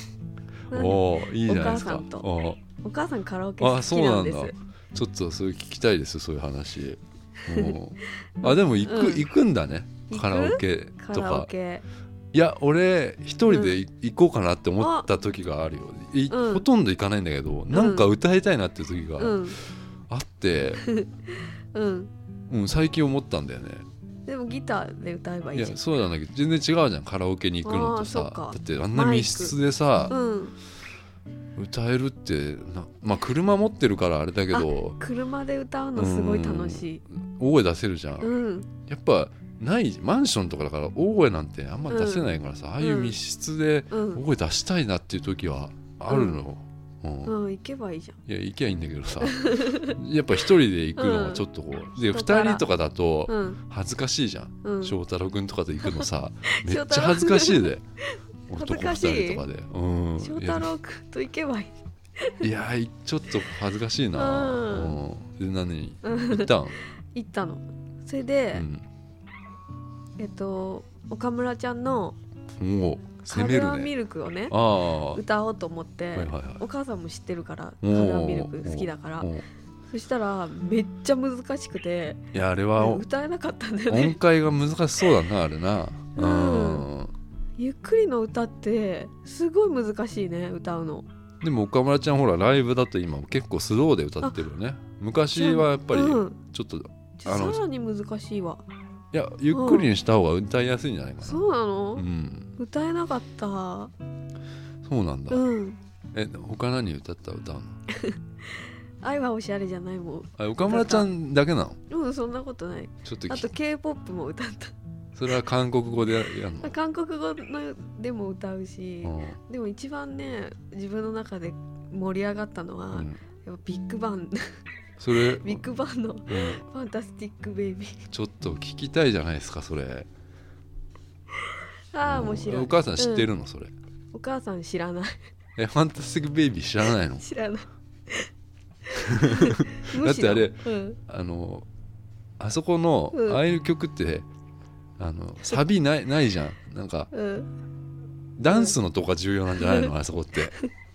う んおーいいじゃないですか。お母さんと。おお母さんカラオケ好あきなんです。そうなんだ。ちょっとそれ聞きたいですそういう話。うん あでも行く、うん。行くんだね。カラオケとか。ケ。いや俺一人でい行こうかなって思った時があるよ、ほとんど行かないんだけど、なんか歌いたいなって時がうん。あって、うんうん最近思ったんだよね。でもギターで歌えばいいやいじゃん。そうなんだけど全然違うじゃん。カラオケに行くのとさ。あーそっか。だってあんな密室でさ、うん歌えるってなまあ車持ってるからあれだけど。車で歌うのすごい楽しい。大声出せるじゃん、うん。やっぱないマンションとかだから大声なんてあんま出せないからさ、ああいう密室でうん。大声出したいなっていう時はあるの、うん。うん行けばいいじゃん。いや行きゃいいんだけどさ。やっぱ一人で行くのはちょっとこう、で二人とかだとうん。恥ずかしいじゃん、うん。翔太郎君とかと行くのさ。めっちゃ恥ずかしいで。恥男二ずかしい人とかで、うん、翔太郎くんと行けばいい。いやちょっと恥ずかしいな、ううん。で何？うん。行ったん、行ったの。それうで、ん、えっと岡村ちゃんのもう「攻めカルアるね。ミルク」をね歌おうと思って、いはいはい。お母さんも知ってるからカルアミルク好きだから。そしたらめっちゃ難しくていやあれは歌えなかったんだよ音ね階が難しそうだなあれな。ううん。んゆっくりの歌ってすごい難しいね歌うの。でも岡村ちゃんほらライブだと今結構スローで歌ってるよね。昔はやっぱりうん。ちょっといじゃああのさらに難しいわやゆっくりにした方が歌いやすいんじゃないかな。そうなの、うん。歌えなかった。そうなんだ。うん。え他何歌った？歌うの？愛はおしゃれじゃないもん。あ岡村ちゃんだけなの？うんそんなことない。ちょっときあと k p o p も歌った。それは韓国語でやるの？韓国語のでも歌うし、うん。でも一番ね自分の中で盛り上がったのは、うん。やっぱビッグバンそれ、ビッグバンのうん「ファンタスティック・ベイビー。ちょっと聞きたいじゃないですかそれ」ああうん。面白い。お母さん知ってるのそれ。お母さん知らない。えファンタスティック・ベイビー知らないの？知らない。だってあれうん。あのあそこの、うん。ああいう曲ってあのサビないないじゃん。なんかうん、ダンスのとこが重要なんじゃないの？あそこって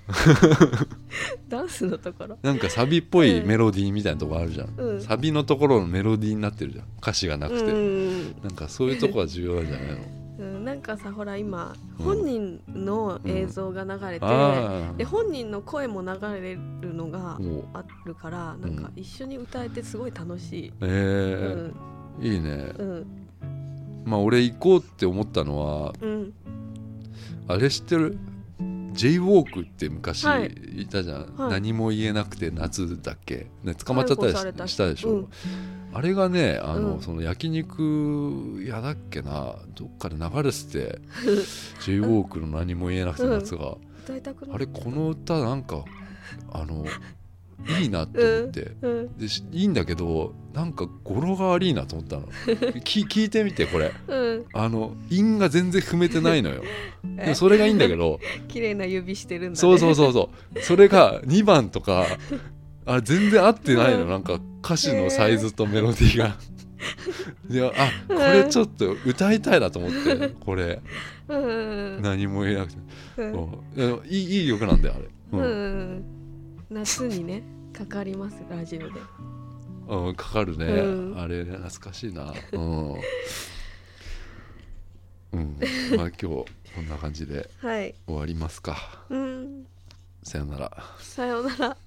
ダンスのところ？なんかサビっぽいうん。メロディーみたいなとこあるじゃん、うん。サビのところのメロディーになってるじゃん。歌詞がなくて、うん。なんかそういうとこが重要なんじゃないの？うん、なんかさほら今うん。本人の映像が流れて、あで本人の声も流れるのがあるからなんか一緒に歌えてすごい楽しい、えー。いいね。うん。まあ俺行こうって思ったのはうん。あれ知ってる？J ウォークって昔はい。いたじゃん、はい。何も言えなくて夏だっけ、ね、捕まっちゃったりししたでしょ、うん。あれがねあの、うん。その焼肉屋だっけな？どっかで流れてて j ウォークの何も言えなくて夏が、歌いたくなあれこの歌なんかあのいいなって思って、うんでしいいんだけどなんか語呂が悪いなと思ったの。き 聞いてみてこれ。うん。あの韻が全然踏めてないのよ。でえもそれがいいんだけど。綺麗な指してるんだ、ね、そうそうそうそう。それが2番とかあ全然合ってないの。うん。なんか歌詞のサイズとメロディーが。いやあこれちょっと歌いたいなと思ってこれ。うん。うん。何も言えなくて、うん。うん。いやいいいい曲なんだよあれ、うんうん。うん夏にねかかりますラジオで。うん、かかるね、うん。あれ懐かしいな。うん、うん、まあ今日こんな感じで はい。終わりますか。うん。さよなら。さようなら